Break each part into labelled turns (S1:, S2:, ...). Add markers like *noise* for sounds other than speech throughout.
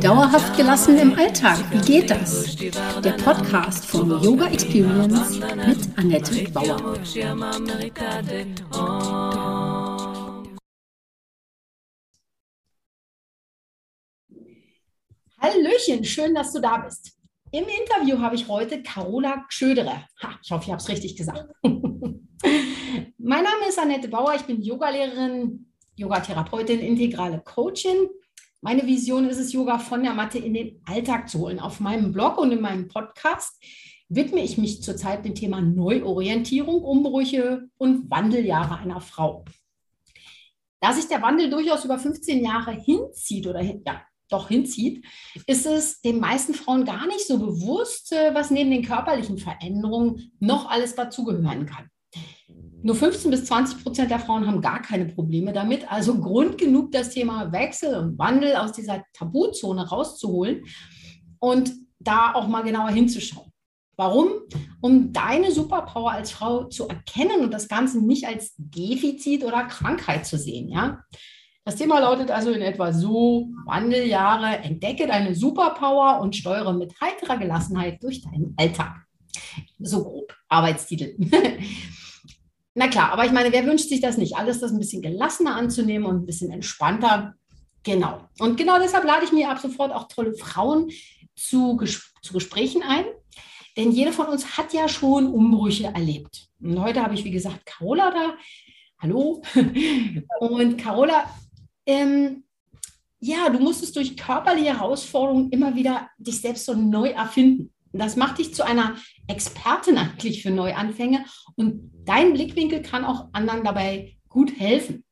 S1: Dauerhaft gelassen im Alltag, wie geht das? Der Podcast von Yoga Experience mit Annette Bauer. Hallöchen, schön, dass du da bist. Im Interview habe ich heute Carola Gschöderer. Ha, ich hoffe, ich habe es richtig gesagt. *laughs* mein Name ist Annette Bauer, ich bin Yogalehrerin, Yogatherapeutin, integrale Coachin. Meine Vision ist es, Yoga von der Matte in den Alltag zu holen. Auf meinem Blog und in meinem Podcast widme ich mich zurzeit dem Thema Neuorientierung, Umbrüche und Wandeljahre einer Frau. Da sich der Wandel durchaus über 15 Jahre hinzieht oder ja, doch hinzieht, ist es den meisten Frauen gar nicht so bewusst, äh, was neben den körperlichen Veränderungen noch alles dazugehören kann. Nur 15 bis 20 Prozent der Frauen haben gar keine Probleme damit. Also Grund genug, das Thema Wechsel und Wandel aus dieser Tabuzone rauszuholen und da auch mal genauer hinzuschauen. Warum? Um deine Superpower als Frau zu erkennen und das Ganze nicht als Defizit oder Krankheit zu sehen. Ja? Das Thema lautet also in etwa so: Wandeljahre, entdecke deine Superpower und steuere mit heiterer Gelassenheit durch deinen Alltag. So grob, Arbeitstitel. *laughs* Na klar, aber ich meine, wer wünscht sich das nicht? Alles das ein bisschen gelassener anzunehmen und ein bisschen entspannter. Genau. Und genau deshalb lade ich mir ab sofort auch tolle Frauen zu, Ges zu Gesprächen ein. Denn jede von uns hat ja schon Umbrüche erlebt. Und heute habe ich, wie gesagt, Carola da. Hallo. *laughs* Und Carola, ähm, ja, du musstest durch körperliche Herausforderungen immer wieder dich selbst so neu erfinden. Das macht dich zu einer Expertin eigentlich für Neuanfänge und dein Blickwinkel kann auch anderen dabei gut helfen.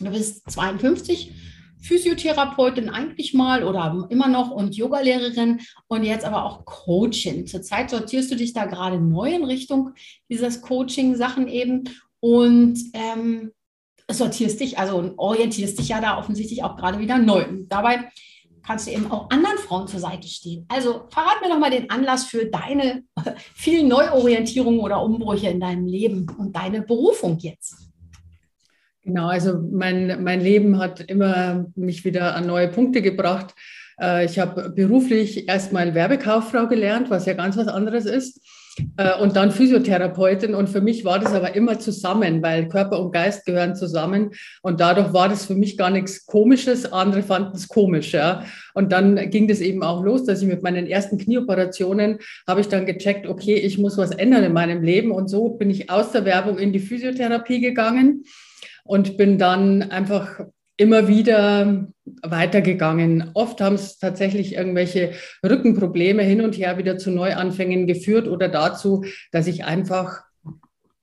S1: Du bist 52, Physiotherapeutin eigentlich mal oder immer noch und Yogalehrerin und jetzt aber auch Coachin. Zurzeit sortierst du dich da gerade neu in Richtung dieses Coaching-Sachen eben und ähm, sortierst dich, also orientierst dich ja da offensichtlich auch gerade wieder neu. Und dabei kannst du eben auch anderen Frauen zur Seite stehen. Also verrat mir doch mal den Anlass für deine *laughs* vielen Neuorientierungen oder Umbrüche in deinem Leben und deine Berufung jetzt.
S2: Genau, also mein, mein Leben hat immer mich wieder an neue Punkte gebracht. Äh, ich habe beruflich erstmal Werbekauffrau gelernt, was ja ganz was anderes ist. Äh, und dann Physiotherapeutin. Und für mich war das aber immer zusammen, weil Körper und Geist gehören zusammen. Und dadurch war das für mich gar nichts Komisches. Andere fanden es komisch. Ja. Und dann ging das eben auch los, dass ich mit meinen ersten Knieoperationen habe ich dann gecheckt, okay, ich muss was ändern in meinem Leben. Und so bin ich aus der Werbung in die Physiotherapie gegangen und bin dann einfach immer wieder weitergegangen. Oft haben es tatsächlich irgendwelche Rückenprobleme hin und her wieder zu Neuanfängen geführt oder dazu, dass ich einfach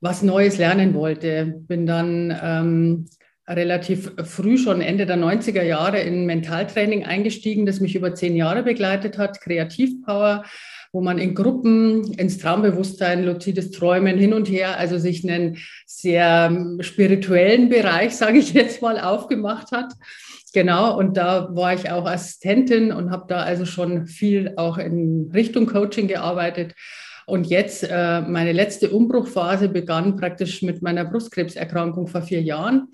S2: was Neues lernen wollte. Bin dann ähm, relativ früh, schon Ende der 90er Jahre, in Mentaltraining eingestiegen, das mich über zehn Jahre begleitet hat, Kreativpower wo man in Gruppen ins Traumbewusstsein, luzides Träumen hin und her, also sich einen sehr ähm, spirituellen Bereich, *laughs* sage ich jetzt mal, aufgemacht hat. Genau, und da war ich auch Assistentin und habe da also schon viel auch in Richtung Coaching gearbeitet und jetzt, äh, meine letzte Umbruchphase begann praktisch mit meiner Brustkrebserkrankung vor vier Jahren.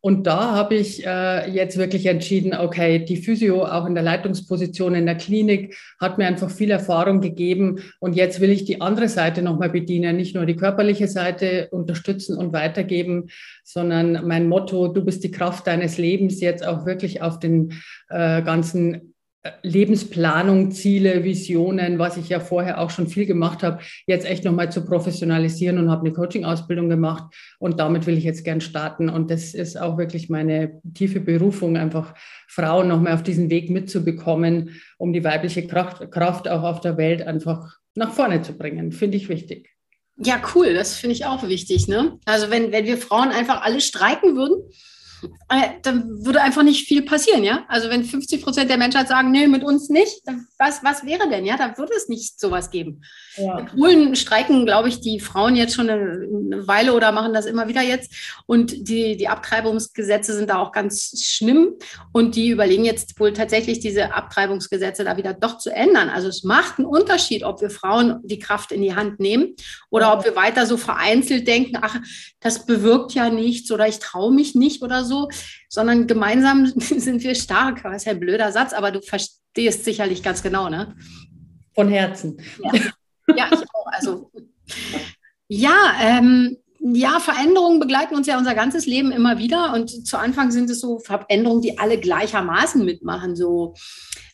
S2: Und da habe ich äh, jetzt wirklich entschieden, okay, die Physio auch in der Leitungsposition in der Klinik hat mir einfach viel Erfahrung gegeben. Und jetzt will ich die andere Seite nochmal bedienen, nicht nur die körperliche Seite unterstützen und weitergeben, sondern mein Motto, du bist die Kraft deines Lebens, jetzt auch wirklich auf den äh, ganzen Lebensplanung, Ziele, Visionen, was ich ja vorher auch schon viel gemacht habe, jetzt echt nochmal zu professionalisieren und habe eine Coaching-Ausbildung gemacht und damit will ich jetzt gern starten und das ist auch wirklich meine tiefe Berufung, einfach Frauen nochmal auf diesen Weg mitzubekommen, um die weibliche Kraft, Kraft auch auf der Welt einfach nach vorne zu bringen, finde ich wichtig.
S1: Ja, cool, das finde ich auch wichtig. Ne? Also wenn, wenn wir Frauen einfach alle streiken würden, dann würde einfach nicht viel passieren, ja. Also wenn 50 Prozent der Menschheit sagen, nee, mit uns nicht, dann was, was wäre denn, ja? Dann würde es nicht sowas geben. Ja. In Polen streiken, glaube ich, die Frauen jetzt schon eine, eine, Weile oder machen das immer wieder jetzt. Und die, die Abtreibungsgesetze sind da auch ganz schlimm. Und die überlegen jetzt wohl tatsächlich, diese Abtreibungsgesetze da wieder doch zu ändern. Also es macht einen Unterschied, ob wir Frauen die Kraft in die Hand nehmen oder ob wir weiter so vereinzelt denken, ach, das bewirkt ja nichts oder ich traue mich nicht oder so so, sondern gemeinsam *laughs* sind wir stark. Das ist ja ein blöder Satz, aber du verstehst sicherlich ganz genau, ne?
S2: Von Herzen.
S1: Ja, ja ich auch. Also, ja, ähm, ja, Veränderungen begleiten uns ja unser ganzes Leben immer wieder. Und zu Anfang sind es so Veränderungen, die alle gleichermaßen mitmachen. So,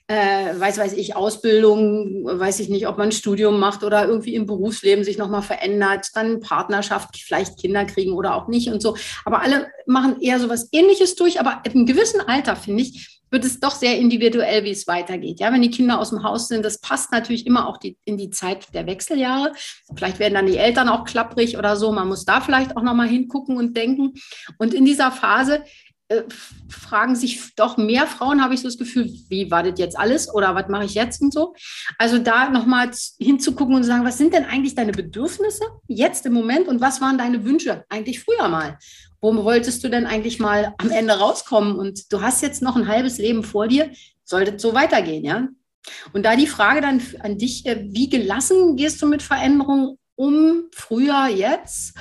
S1: äh, weiß weiß ich, Ausbildung, weiß ich nicht, ob man ein Studium macht oder irgendwie im Berufsleben sich nochmal verändert, dann Partnerschaft, vielleicht Kinder kriegen oder auch nicht und so. Aber alle machen eher so was Ähnliches durch. Aber in einem gewissen Alter, finde ich, wird es doch sehr individuell, wie es weitergeht. Ja, wenn die Kinder aus dem Haus sind, das passt natürlich immer auch die, in die Zeit der Wechseljahre. Vielleicht werden dann die Eltern auch klapprig oder so. Man muss da vielleicht auch nochmal hingucken und denken. Und in dieser Phase äh, fragen sich doch mehr Frauen, habe ich so das Gefühl, wie war das jetzt alles oder was mache ich jetzt und so. Also da nochmal hinzugucken und zu sagen, was sind denn eigentlich deine Bedürfnisse jetzt im Moment und was waren deine Wünsche eigentlich früher mal? wo wolltest du denn eigentlich mal am Ende rauskommen? Und du hast jetzt noch ein halbes Leben vor dir, sollte es so weitergehen, ja? Und da die Frage dann an dich, äh, wie gelassen gehst du mit Veränderungen um, früher, jetzt?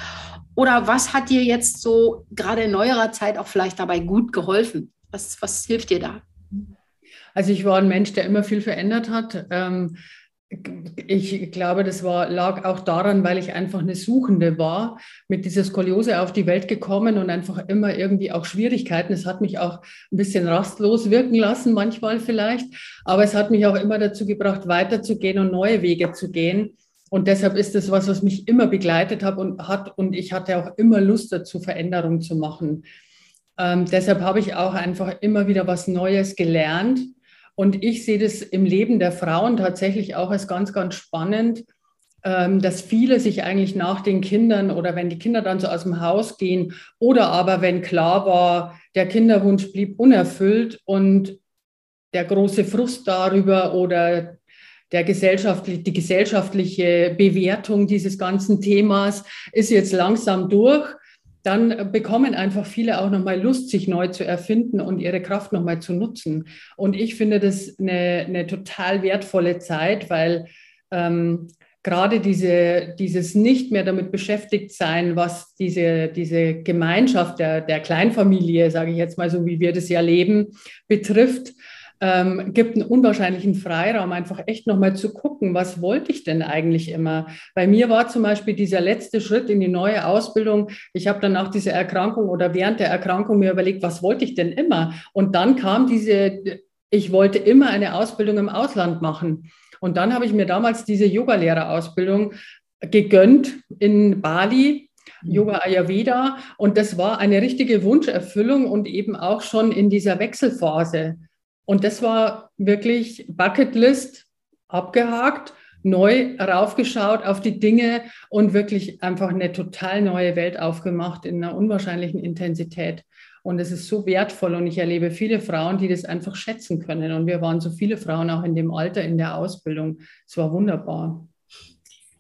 S1: Oder was hat dir jetzt so gerade in neuerer Zeit auch vielleicht dabei gut geholfen? Was, was hilft dir da?
S2: Also ich war ein Mensch, der immer viel verändert hat. Ähm, ich glaube, das war, lag auch daran, weil ich einfach eine Suchende war, mit dieser Skoliose auf die Welt gekommen und einfach immer irgendwie auch Schwierigkeiten. Es hat mich auch ein bisschen rastlos wirken lassen, manchmal vielleicht, aber es hat mich auch immer dazu gebracht, weiterzugehen und neue Wege zu gehen. Und deshalb ist es was, was mich immer begleitet hat und hat. Und ich hatte auch immer Lust dazu, Veränderungen zu machen. Ähm, deshalb habe ich auch einfach immer wieder was Neues gelernt und ich sehe das im Leben der Frauen tatsächlich auch als ganz, ganz spannend, ähm, dass viele sich eigentlich nach den Kindern oder wenn die Kinder dann so aus dem Haus gehen oder aber wenn klar war, der Kinderwunsch blieb unerfüllt und der große Frust darüber oder der gesellschaftliche, die gesellschaftliche Bewertung dieses ganzen Themas ist jetzt langsam durch dann bekommen einfach viele auch nochmal Lust, sich neu zu erfinden und ihre Kraft nochmal zu nutzen. Und ich finde das eine, eine total wertvolle Zeit, weil ähm, gerade diese, dieses nicht mehr damit beschäftigt sein, was diese, diese Gemeinschaft der, der Kleinfamilie, sage ich jetzt mal so, wie wir das ja leben, betrifft, ähm, gibt einen unwahrscheinlichen Freiraum, einfach echt nochmal zu gucken, was wollte ich denn eigentlich immer? Bei mir war zum Beispiel dieser letzte Schritt in die neue Ausbildung. Ich habe dann nach dieser Erkrankung oder während der Erkrankung mir überlegt, was wollte ich denn immer? Und dann kam diese, ich wollte immer eine Ausbildung im Ausland machen. Und dann habe ich mir damals diese Yogalehrerausbildung gegönnt in Bali, mhm. Yoga Ayurveda. Und das war eine richtige Wunscherfüllung und eben auch schon in dieser Wechselphase. Und das war wirklich Bucketlist abgehakt, neu raufgeschaut auf die Dinge und wirklich einfach eine total neue Welt aufgemacht in einer unwahrscheinlichen Intensität. Und es ist so wertvoll und ich erlebe viele Frauen, die das einfach schätzen können. Und wir waren so viele Frauen auch in dem Alter in der Ausbildung. Es war wunderbar.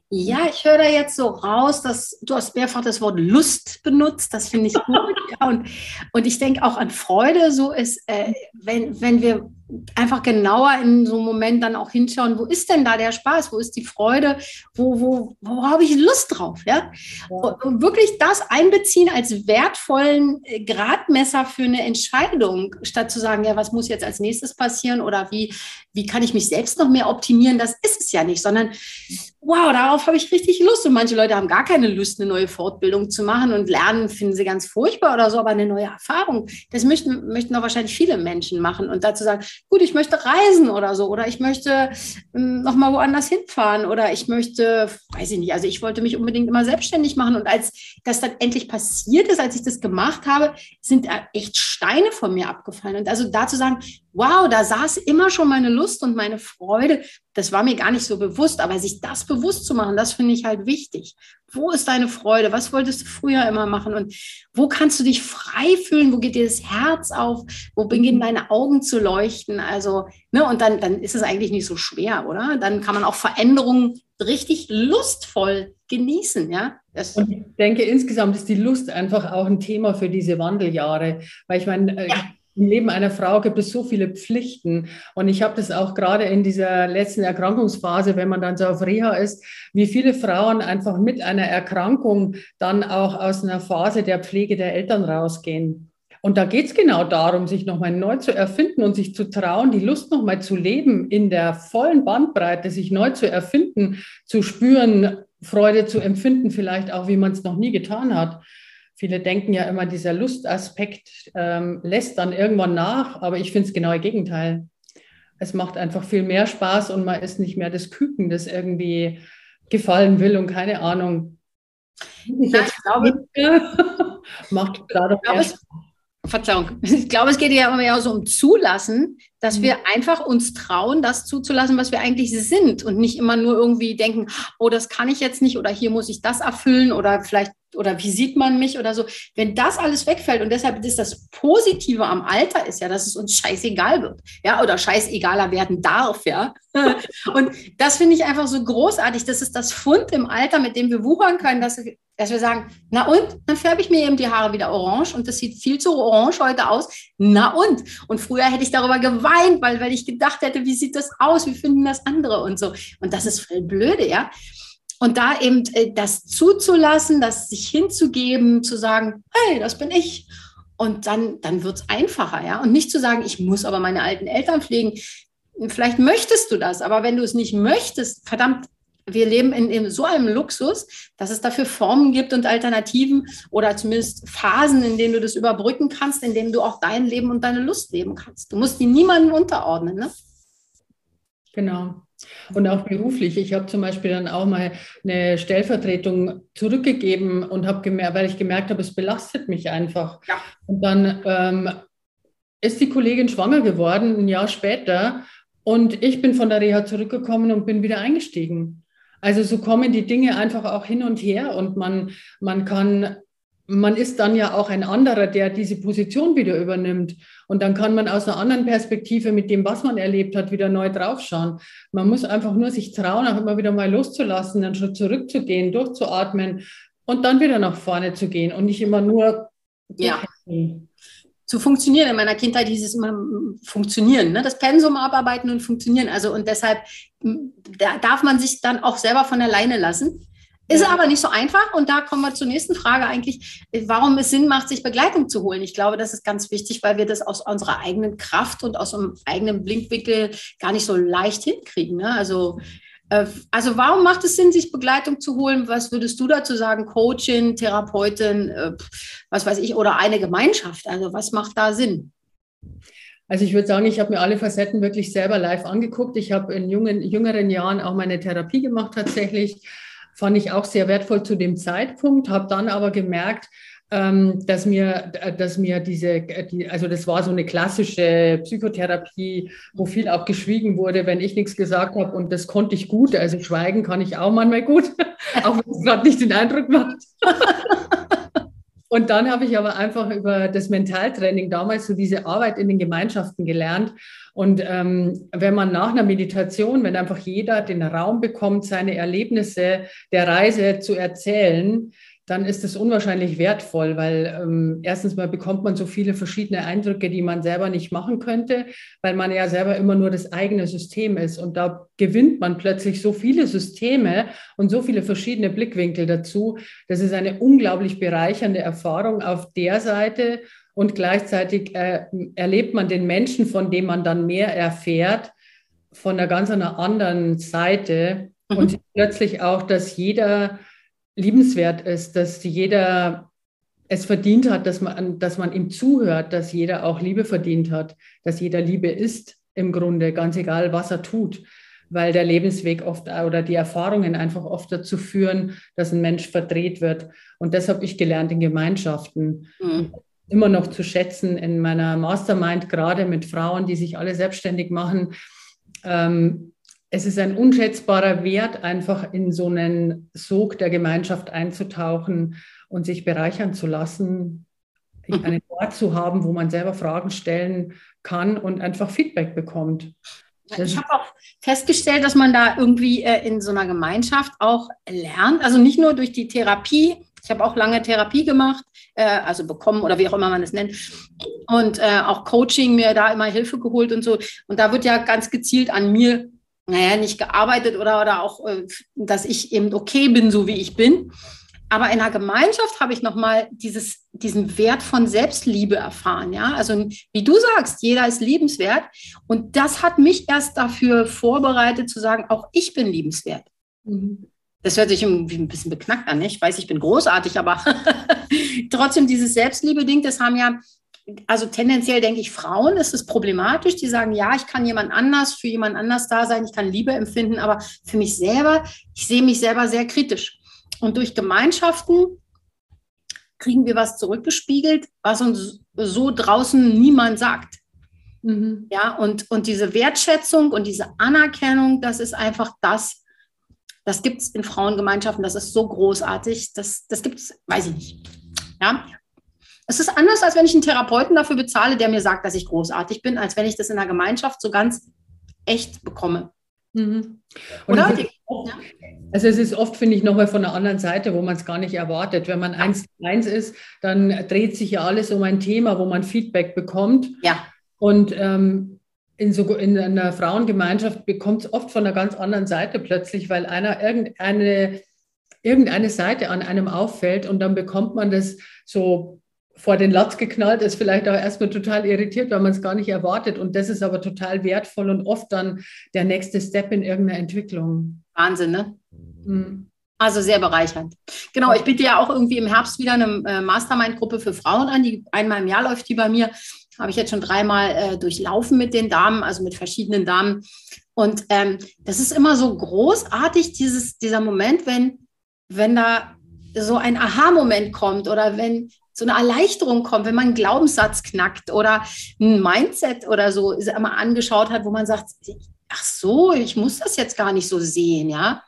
S1: Ja, ich höre da jetzt so raus, dass du hast mehrfach das Wort Lust benutzt. Das finde ich gut. *laughs* ja, und, und ich denke auch an Freude. So ist, äh, wenn, wenn wir einfach genauer in so einem Moment dann auch hinschauen, wo ist denn da der Spaß, wo ist die Freude, wo, wo, wo habe ich Lust drauf, ja? Und, und wirklich das einbeziehen als wertvollen äh, Gradmesser für eine Entscheidung, statt zu sagen, ja, was muss jetzt als nächstes passieren oder wie, wie kann ich mich selbst noch mehr optimieren, das ist es ja nicht, sondern wow, darauf habe ich richtig Lust. Und manche Leute haben gar keine Lust, eine neue Fortbildung zu machen und lernen, finden sie ganz furchtbar oder so, aber eine neue Erfahrung, das möchten, möchten auch wahrscheinlich viele Menschen machen. Und dazu sagen, gut, ich möchte reisen oder so, oder ich möchte ähm, nochmal woanders hinfahren oder ich möchte, weiß ich nicht, also ich wollte mich unbedingt immer selbstständig machen. Und als das dann endlich passiert ist, als ich das gemacht habe, sind echt Steine von mir abgefallen. Und also dazu sagen, wow, da saß immer schon meine Lust und meine Freude. Das war mir gar nicht so bewusst, aber sich das bewusst zu machen, das finde ich halt wichtig. Wo ist deine Freude? Was wolltest du früher immer machen? Und wo kannst du dich frei fühlen? Wo geht dir das Herz auf? Wo beginnen deine Augen zu leuchten? Also, ne, und dann, dann ist es eigentlich nicht so schwer, oder? Dann kann man auch Veränderungen richtig lustvoll genießen, ja.
S2: Das und ich denke, insgesamt ist die Lust einfach auch ein Thema für diese Wandeljahre. Weil ich meine, äh, ja im Leben einer Frau gibt es so viele Pflichten. Und ich habe das auch gerade in dieser letzten Erkrankungsphase, wenn man dann so auf Reha ist, wie viele Frauen einfach mit einer Erkrankung dann auch aus einer Phase der Pflege der Eltern rausgehen. Und da geht es genau darum, sich nochmal neu zu erfinden und sich zu trauen, die Lust nochmal zu leben, in der vollen Bandbreite, sich neu zu erfinden, zu spüren, Freude zu empfinden, vielleicht auch, wie man es noch nie getan hat. Viele denken ja immer, dieser Lustaspekt ähm, lässt dann irgendwann nach, aber ich finde es genau das Gegenteil. Es macht einfach viel mehr Spaß und man ist nicht mehr das Küken, das irgendwie gefallen will und keine Ahnung.
S1: Ich, Na, ich glaube, *laughs*
S2: macht gerade
S1: Spaß. Verzeihung. Ich glaube, es geht ja immer mehr so um Zulassen, dass mhm. wir einfach uns trauen, das zuzulassen, was wir eigentlich sind und nicht immer nur irgendwie denken, oh, das kann ich jetzt nicht oder hier muss ich das erfüllen oder vielleicht oder wie sieht man mich oder so. Wenn das alles wegfällt und deshalb ist das Positive am Alter ist ja, dass es uns scheißegal wird, ja, oder scheißegaler werden darf, ja. *laughs* Und das finde ich einfach so großartig. Das ist das Fund im Alter, mit dem wir wuchern können, dass wir, dass wir sagen, na und, dann färbe ich mir eben die Haare wieder orange und das sieht viel zu orange heute aus. Na und? Und früher hätte ich darüber geweint, weil, weil ich gedacht hätte, wie sieht das aus? Wie finden das andere und so. Und das ist voll blöde, ja. Und da eben äh, das zuzulassen, das sich hinzugeben, zu sagen, hey, das bin ich. Und dann, dann wird es einfacher, ja. Und nicht zu sagen, ich muss aber meine alten Eltern pflegen. Vielleicht möchtest du das, aber wenn du es nicht möchtest, verdammt, wir leben in, in, so einem Luxus, dass es dafür Formen gibt und Alternativen oder zumindest Phasen, in denen du das überbrücken kannst, in denen du auch dein Leben und deine Lust leben kannst. Du musst die niemandem unterordnen. Ne?
S2: Genau. Und auch beruflich. Ich habe zum Beispiel dann auch mal eine Stellvertretung zurückgegeben und habe gemerkt, weil ich gemerkt habe, es belastet mich einfach. Ja. Und dann ähm, ist die Kollegin schwanger geworden, ein Jahr später. Und ich bin von der Reha zurückgekommen und bin wieder eingestiegen. Also so kommen die Dinge einfach auch hin und her und man, man kann man ist dann ja auch ein anderer, der diese Position wieder übernimmt. Und dann kann man aus einer anderen Perspektive mit dem, was man erlebt hat, wieder neu draufschauen. Man muss einfach nur sich trauen, auch immer wieder mal loszulassen, einen Schritt zurückzugehen, durchzuatmen und dann wieder nach vorne zu gehen und nicht immer nur.
S1: Ja. Zu funktionieren. In meiner Kindheit hieß es immer funktionieren, ne? das Pensum abarbeiten und funktionieren. Also und deshalb da darf man sich dann auch selber von alleine lassen. Ist ja. aber nicht so einfach. Und da kommen wir zur nächsten Frage eigentlich, warum es Sinn macht, sich Begleitung zu holen. Ich glaube, das ist ganz wichtig, weil wir das aus unserer eigenen Kraft und aus unserem eigenen Blinkwinkel gar nicht so leicht hinkriegen. Ne? Also, äh, also warum macht es Sinn, sich Begleitung zu holen? Was würdest du dazu sagen? Coachin, Therapeutin, äh, was weiß ich, oder eine Gemeinschaft? Also was macht da Sinn?
S2: Also ich würde sagen, ich habe mir alle Facetten wirklich selber live angeguckt. Ich habe in jungen, jüngeren Jahren auch meine Therapie gemacht tatsächlich fand ich auch sehr wertvoll zu dem Zeitpunkt, habe dann aber gemerkt, ähm, dass mir, dass mir diese, die, also das war so eine klassische Psychotherapie, wo viel auch geschwiegen wurde, wenn ich nichts gesagt habe und das konnte ich gut. Also schweigen kann ich auch manchmal gut, *laughs* auch wenn es gerade nicht den Eindruck macht. *laughs* Und dann habe ich aber einfach über das Mentaltraining damals so diese Arbeit in den Gemeinschaften gelernt. Und ähm, wenn man nach einer Meditation, wenn einfach jeder den Raum bekommt, seine Erlebnisse der Reise zu erzählen, dann ist es unwahrscheinlich wertvoll, weil ähm, erstens mal bekommt man so viele verschiedene Eindrücke, die man selber nicht machen könnte, weil man ja selber immer nur das eigene System ist. Und da gewinnt man plötzlich so viele Systeme und so viele verschiedene Blickwinkel dazu. Das ist eine unglaublich bereichernde Erfahrung auf der Seite. Und gleichzeitig äh, erlebt man den Menschen, von dem man dann mehr erfährt, von einer ganz einer anderen Seite. Mhm. Und plötzlich auch, dass jeder liebenswert ist, dass jeder es verdient hat, dass man, dass man ihm zuhört, dass jeder auch Liebe verdient hat, dass jeder Liebe ist im Grunde, ganz egal, was er tut, weil der Lebensweg oft oder die Erfahrungen einfach oft dazu führen, dass ein Mensch verdreht wird. Und das habe ich gelernt in Gemeinschaften. Mhm. Immer noch zu schätzen in meiner Mastermind, gerade mit Frauen, die sich alle selbstständig machen. Ähm, es ist ein unschätzbarer Wert, einfach in so einen Sog der Gemeinschaft einzutauchen und sich bereichern zu lassen, *laughs* einen Ort zu haben, wo man selber Fragen stellen kann und einfach Feedback bekommt.
S1: Ich habe auch festgestellt, dass man da irgendwie äh, in so einer Gemeinschaft auch lernt, also nicht nur durch die Therapie. Ich habe auch lange Therapie gemacht, äh, also bekommen oder wie auch immer man es nennt. Und äh, auch Coaching, mir da immer Hilfe geholt und so. Und da wird ja ganz gezielt an mir naja, nicht gearbeitet oder, oder auch, äh, dass ich eben okay bin, so wie ich bin. aber in einer Gemeinschaft habe ich nochmal dieses, diesen Wert von Selbstliebe erfahren. Ja, also wie du sagst, jeder ist liebenswert. Und das hat mich erst dafür vorbereitet zu sagen, auch ich bin liebenswert. Mhm. Das hört sich irgendwie ein bisschen beknackt an. Ich weiß, ich bin großartig, aber *laughs* trotzdem dieses Selbstliebe-Ding, das haben ja, also tendenziell denke ich, Frauen ist es problematisch. Die sagen, ja, ich kann jemand anders, für jemand anders da sein, ich kann Liebe empfinden, aber für mich selber, ich sehe mich selber sehr kritisch. Und durch Gemeinschaften kriegen wir was zurückgespiegelt, was uns so draußen niemand sagt. Mhm. Ja, und, und diese Wertschätzung und diese Anerkennung, das ist einfach das, das gibt es in Frauengemeinschaften, das ist so großartig, das, das gibt es, weiß ich nicht. Ja, es ist anders, als wenn ich einen Therapeuten dafür bezahle, der mir sagt, dass ich großartig bin, als wenn ich das in der Gemeinschaft so ganz echt bekomme. Mhm.
S2: Oder? Oft, also es ist oft, finde ich, nochmal von der anderen Seite, wo man es gar nicht erwartet. Wenn man eins zu eins ist, dann dreht sich ja alles um ein Thema, wo man Feedback bekommt.
S1: Ja.
S2: Und ähm, in, so, in einer Frauengemeinschaft bekommt es oft von einer ganz anderen Seite plötzlich, weil einer irgendeine, irgendeine Seite an einem auffällt und dann bekommt man das so vor den Latz geknallt, ist vielleicht auch erstmal total irritiert, weil man es gar nicht erwartet. Und das ist aber total wertvoll und oft dann der nächste Step in irgendeiner Entwicklung.
S1: Wahnsinn, ne? Mhm. Also sehr bereichernd. Genau, ich biete ja auch irgendwie im Herbst wieder eine äh, Mastermind-Gruppe für Frauen an. Die einmal im Jahr läuft die bei mir. Habe ich jetzt schon dreimal äh, durchlaufen mit den Damen, also mit verschiedenen Damen. Und ähm, das ist immer so großartig, dieses, dieser Moment, wenn, wenn da so ein Aha-Moment kommt oder wenn so eine Erleichterung kommt, wenn man einen Glaubenssatz knackt oder ein Mindset oder so immer angeschaut hat, wo man sagt, ach so, ich muss das jetzt gar nicht so sehen, ja.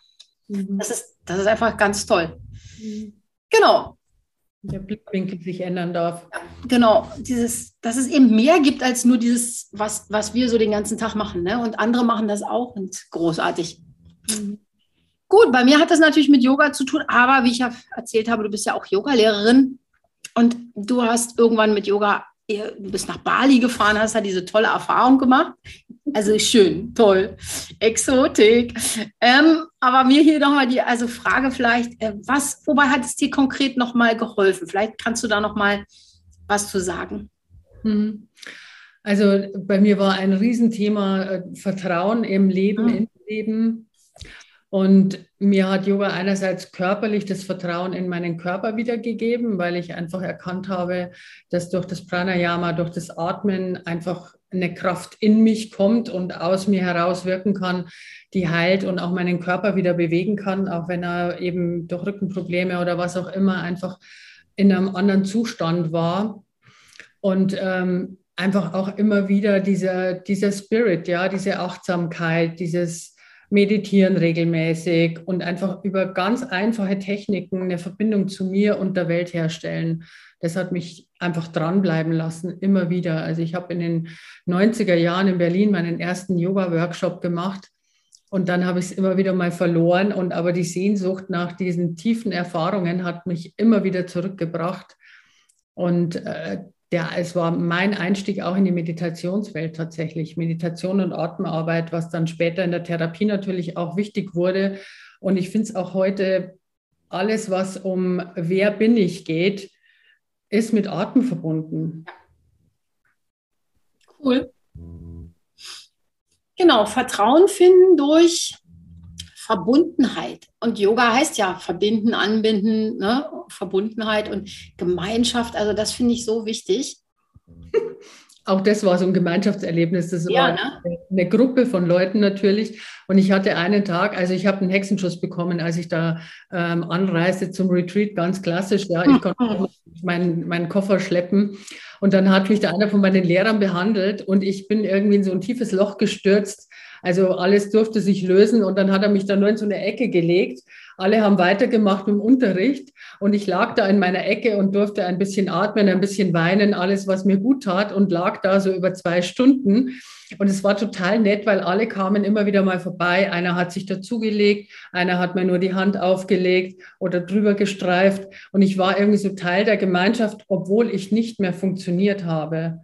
S1: Mhm. Das, ist, das ist einfach ganz toll. Mhm. Genau.
S2: Der Blickwinkel sich ändern darf. Ja,
S1: genau, dieses, dass es eben mehr gibt als nur dieses, was, was wir so den ganzen Tag machen. Ne? Und andere machen das auch und großartig. Mhm. Gut, bei mir hat das natürlich mit Yoga zu tun, aber wie ich ja erzählt habe, du bist ja auch Yogalehrerin. Und du hast irgendwann mit Yoga, du bist nach Bali gefahren, hast da diese tolle Erfahrung gemacht. Also schön, toll, Exotik. Ähm, aber mir hier nochmal die also Frage vielleicht, äh, was, wobei hat es dir konkret nochmal geholfen? Vielleicht kannst du da nochmal was zu sagen.
S2: Mhm. Also bei mir war ein Riesenthema äh, Vertrauen im Leben, mhm. im Leben. Und mir hat Yoga einerseits körperlich das Vertrauen in meinen Körper wiedergegeben, weil ich einfach erkannt habe, dass durch das Pranayama, durch das Atmen einfach eine Kraft in mich kommt und aus mir heraus wirken kann, die heilt und auch meinen Körper wieder bewegen kann, auch wenn er eben durch Rückenprobleme oder was auch immer einfach in einem anderen Zustand war. Und ähm, einfach auch immer wieder dieser, dieser Spirit, ja, diese Achtsamkeit, dieses meditieren regelmäßig und einfach über ganz einfache Techniken eine Verbindung zu mir und der Welt herstellen. Das hat mich einfach dranbleiben lassen, immer wieder. Also ich habe in den 90er Jahren in Berlin meinen ersten Yoga-Workshop gemacht und dann habe ich es immer wieder mal verloren. Und aber die Sehnsucht nach diesen tiefen Erfahrungen hat mich immer wieder zurückgebracht. Und äh, der, es war mein Einstieg auch in die Meditationswelt tatsächlich. Meditation und Atemarbeit, was dann später in der Therapie natürlich auch wichtig wurde. Und ich finde es auch heute, alles, was um wer bin ich geht, ist mit Atem verbunden.
S1: Cool. Genau, Vertrauen finden durch Verbundenheit. Und Yoga heißt ja verbinden, anbinden, ne? Verbundenheit und Gemeinschaft. Also das finde ich so wichtig. *laughs*
S2: Auch das war so ein Gemeinschaftserlebnis. Das ja, war ne? eine Gruppe von Leuten natürlich. Und ich hatte einen Tag, also ich habe einen Hexenschuss bekommen, als ich da ähm, anreiste zum Retreat, ganz klassisch. Ja, ich konnte meinen, meinen Koffer schleppen. Und dann hat mich da einer von meinen Lehrern behandelt und ich bin irgendwie in so ein tiefes Loch gestürzt also alles durfte sich lösen und dann hat er mich da nur in so eine Ecke gelegt. Alle haben weitergemacht im Unterricht und ich lag da in meiner Ecke und durfte ein bisschen atmen, ein bisschen weinen, alles, was mir gut tat und lag da so über zwei Stunden. Und es war total nett, weil alle kamen immer wieder mal vorbei. Einer hat sich dazugelegt, einer hat mir nur die Hand aufgelegt oder drüber gestreift. Und ich war irgendwie so Teil der Gemeinschaft, obwohl ich nicht mehr funktioniert habe.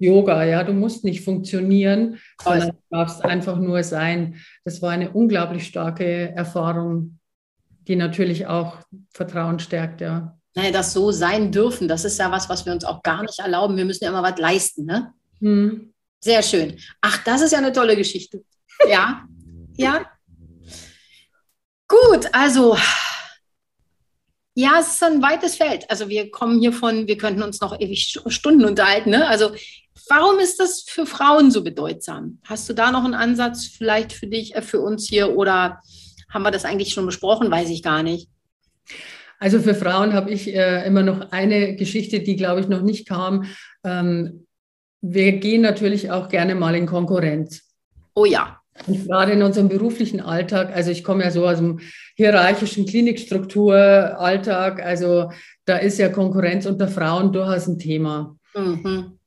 S2: Yoga, ja, du musst nicht funktionieren, sondern du darfst einfach nur sein. Das war eine unglaublich starke Erfahrung. die natürlich auch Vertrauen stärkt, ja.
S1: Naja, das so sein dürfen, das ist ja was, was wir uns auch gar nicht erlauben. Wir müssen ja immer was leisten, ne? Hm. Sehr schön. Ach, das ist ja eine tolle Geschichte. Ja, ja. Gut, also ja, es ist ein weites Feld. Also wir kommen hier von, wir könnten uns noch ewig Stunden unterhalten. Ne? Also warum ist das für Frauen so bedeutsam? Hast du da noch einen Ansatz vielleicht für dich, äh, für uns hier oder haben wir das eigentlich schon besprochen? Weiß ich gar nicht.
S2: Also für Frauen habe ich äh, immer noch eine Geschichte, die, glaube ich, noch nicht kam. Ähm, wir gehen natürlich auch gerne mal in Konkurrenz.
S1: Oh ja.
S2: Und gerade in unserem beruflichen Alltag, also ich komme ja so aus dem hierarchischen Klinikstruktur-Alltag, also da ist ja Konkurrenz unter Frauen durchaus ein Thema. Mhm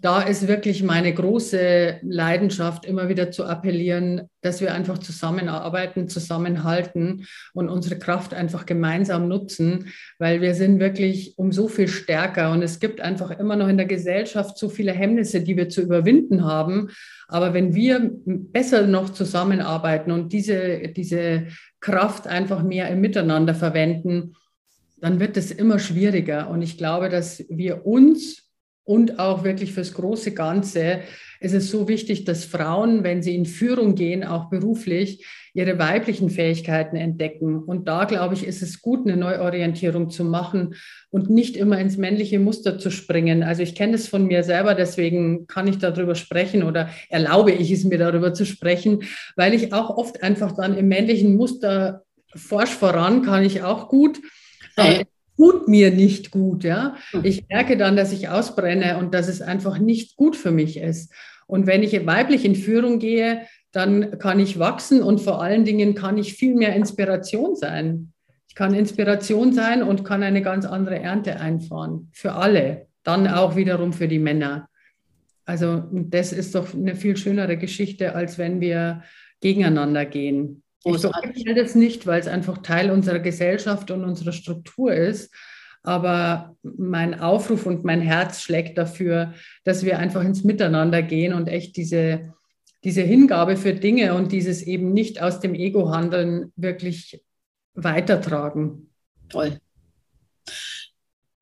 S2: da ist wirklich meine große Leidenschaft, immer wieder zu appellieren, dass wir einfach zusammenarbeiten, zusammenhalten und unsere Kraft einfach gemeinsam nutzen, weil wir sind wirklich um so viel stärker und es gibt einfach immer noch in der Gesellschaft so viele Hemmnisse, die wir zu überwinden haben. Aber wenn wir besser noch zusammenarbeiten und diese, diese Kraft einfach mehr im Miteinander verwenden, dann wird es immer schwieriger. Und ich glaube, dass wir uns und auch wirklich fürs große Ganze ist es so wichtig, dass Frauen, wenn sie in Führung gehen, auch beruflich, ihre weiblichen Fähigkeiten entdecken. Und da, glaube ich, ist es gut, eine Neuorientierung zu machen und nicht immer ins männliche Muster zu springen. Also ich kenne es von mir selber, deswegen kann ich darüber sprechen oder erlaube ich es mir darüber zu sprechen, weil ich auch oft einfach dann im männlichen Muster forsch voran, kann ich auch gut. Aber tut mir nicht gut. Ja? Hm. Ich merke dann, dass ich ausbrenne und dass es einfach nicht gut für mich ist. Und wenn ich weiblich in Führung gehe, dann kann ich wachsen und vor allen Dingen kann ich viel mehr Inspiration sein. Ich kann Inspiration sein und kann eine ganz andere Ernte einfahren. Für alle. Dann auch wiederum für die Männer. Also das ist doch eine viel schönere Geschichte, als wenn wir gegeneinander gehen. Ich verurteile das nicht, weil es einfach Teil unserer Gesellschaft und unserer Struktur ist. Aber mein Aufruf und mein Herz schlägt dafür, dass wir einfach ins Miteinander gehen und echt diese, diese Hingabe für Dinge und dieses eben nicht aus dem Ego handeln wirklich weitertragen.
S1: Toll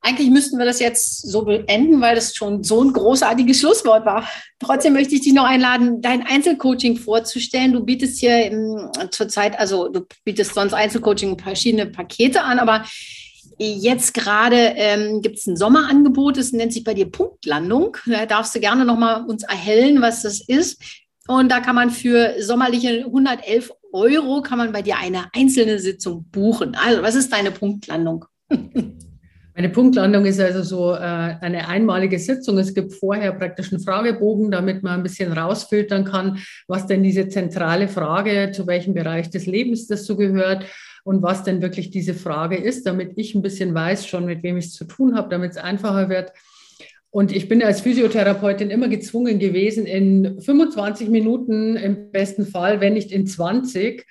S1: eigentlich müssten wir das jetzt so beenden, weil das schon so ein großartiges Schlusswort war. Trotzdem möchte ich dich noch einladen, dein Einzelcoaching vorzustellen. Du bietest hier im, zurzeit, also du bietest sonst Einzelcoaching verschiedene Pakete an, aber jetzt gerade ähm, gibt es ein Sommerangebot, das nennt sich bei dir Punktlandung. Da darfst du gerne nochmal uns erhellen, was das ist. Und da kann man für sommerliche 111 Euro kann man bei dir eine einzelne Sitzung buchen. Also, was ist deine Punktlandung? *laughs*
S2: Eine Punktlandung ist also so äh, eine einmalige Sitzung. Es gibt vorher praktisch einen Fragebogen, damit man ein bisschen rausfiltern kann, was denn diese zentrale Frage, zu welchem Bereich des Lebens das so gehört und was denn wirklich diese Frage ist, damit ich ein bisschen weiß schon, mit wem ich es zu tun habe, damit es einfacher wird. Und ich bin als Physiotherapeutin immer gezwungen gewesen, in 25 Minuten im besten Fall, wenn nicht in 20,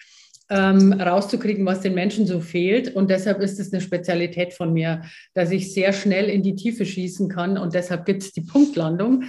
S2: ähm, rauszukriegen, was den Menschen so fehlt. Und deshalb ist es eine Spezialität von mir, dass ich sehr schnell in die Tiefe schießen kann. Und deshalb gibt es die Punktlandung.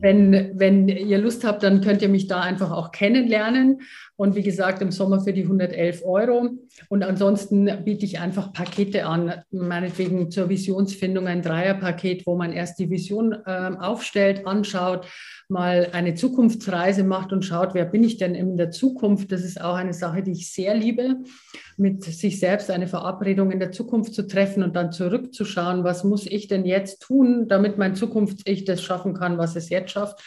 S2: Wenn, wenn ihr Lust habt, dann könnt ihr mich da einfach auch kennenlernen. Und wie gesagt, im Sommer für die 111 Euro. Und ansonsten biete ich einfach Pakete an, meinetwegen zur Visionsfindung ein Dreierpaket, wo man erst die Vision äh, aufstellt, anschaut, mal eine Zukunftsreise macht und schaut, wer bin ich denn in der Zukunft. Das ist auch eine Sache, die ich sehr liebe, mit sich selbst eine Verabredung in der Zukunft zu treffen und dann zurückzuschauen, was muss ich denn jetzt tun, damit mein Zukunfts-Ich das schaffen kann, was es jetzt schafft.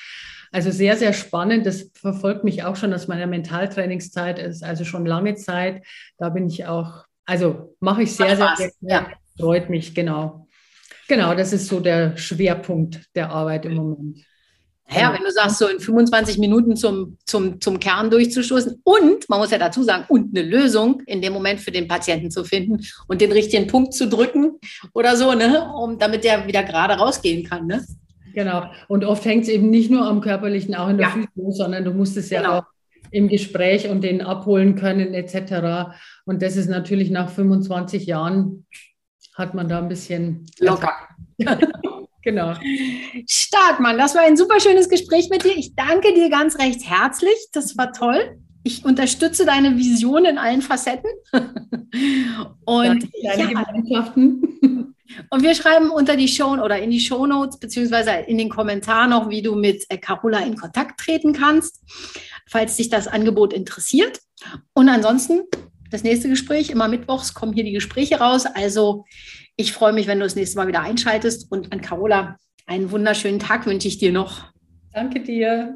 S2: Also sehr, sehr spannend. Das verfolgt mich auch schon aus meiner Mentaltrainingszeit. Es ist also schon lange Zeit. Da bin ich auch, also mache ich sehr, sehr, sehr, ja. freut mich, genau. Genau, das ist so der Schwerpunkt der Arbeit im Moment.
S1: Ja, wenn du sagst, so in 25 Minuten zum, zum, zum Kern durchzustoßen und, man muss ja dazu sagen, und eine Lösung in dem Moment für den Patienten zu finden und den richtigen Punkt zu drücken oder so, ne, um, damit der wieder gerade rausgehen kann. Ne?
S2: Genau. Und oft hängt es eben nicht nur am körperlichen, auch in der ja. Physio, sondern du musst es ja genau. auch im Gespräch und den abholen können etc. Und das ist natürlich nach 25 Jahren hat man da ein bisschen
S1: locker. *laughs* genau. Stark, Mann. Das war ein super schönes Gespräch mit dir. Ich danke dir ganz recht herzlich. Das war toll. Ich unterstütze deine Vision in allen Facetten. *laughs* und
S2: deine ja, Gemeinschaften. *laughs*
S1: Und wir schreiben unter die Show oder in die Show Notes beziehungsweise in den Kommentaren noch, wie du mit äh, Carola in Kontakt treten kannst, falls dich das Angebot interessiert. Und ansonsten das nächste Gespräch. Immer mittwochs kommen hier die Gespräche raus. Also ich freue mich, wenn du das nächste Mal wieder einschaltest. Und an Carola einen wunderschönen Tag wünsche ich dir noch.
S2: Danke dir.